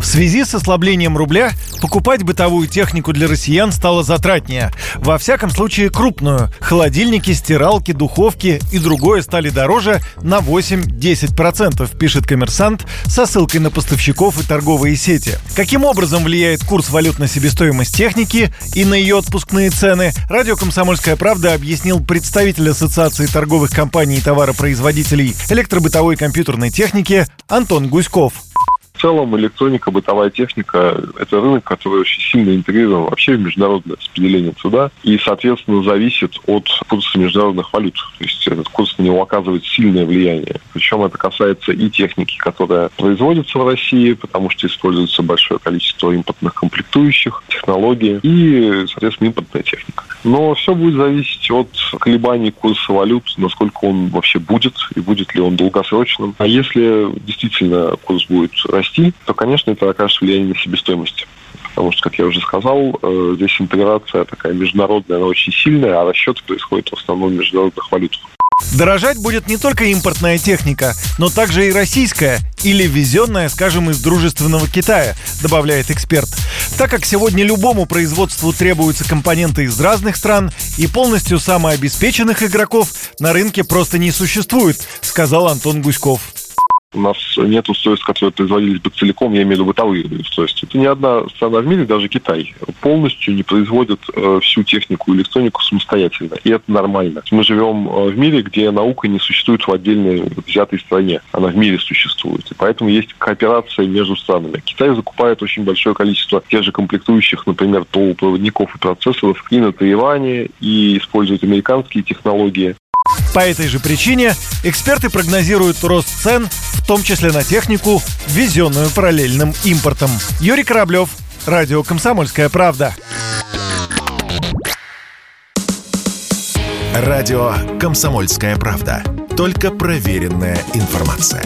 В связи с ослаблением рубля покупать бытовую технику для россиян стало затратнее. Во всяком случае крупную. Холодильники, стиралки, духовки и другое стали дороже на 8-10%, пишет коммерсант со ссылкой на поставщиков и торговые сети. Каким образом влияет курс валют на себестоимость техники и на ее отпускные цены, радио «Комсомольская правда» объяснил представитель Ассоциации торговых компаний и товаропроизводителей электробытовой компьютерной техники Антон Гуськов. В целом электроника, бытовая техника – это рынок, который очень сильно интегрирован вообще в международное распределение труда и, соответственно, зависит от курса международных валют. То есть этот курс на него оказывает сильное влияние. Причем это касается и техники, которая производится в России, потому что используется большое количество импортных комплектующих, технологий и, соответственно, импортная техника. Но все будет зависеть от колебаний курса валют, насколько он вообще будет и будет ли он долгосрочным. А если действительно курс будет расти, то, конечно, это окажет влияние на себестоимость. Потому что, как я уже сказал, э, здесь интеграция такая международная, она очень сильная, а расчеты происходят в основном в международных валютах. Дорожать будет не только импортная техника, но также и российская или везенная, скажем, из дружественного Китая, добавляет эксперт. Так как сегодня любому производству требуются компоненты из разных стран и полностью самообеспеченных игроков на рынке просто не существует, сказал Антон Гуськов. У нас нет устройств, которые производились бы целиком, я имею в виду бытовые устройства. Это ни одна страна в мире, даже Китай, полностью не производит э, всю технику и электронику самостоятельно. И это нормально. Мы живем э, в мире, где наука не существует в отдельной взятой стране. Она в мире существует. И поэтому есть кооперация между странами. Китай закупает очень большое количество тех же комплектующих, например, полупроводников и процессоров и на Тайване, и использует американские технологии. По этой же причине эксперты прогнозируют рост цен, в том числе на технику, ввезенную параллельным импортом. Юрий Кораблев, Радио «Комсомольская правда». Радио «Комсомольская правда». Только проверенная информация.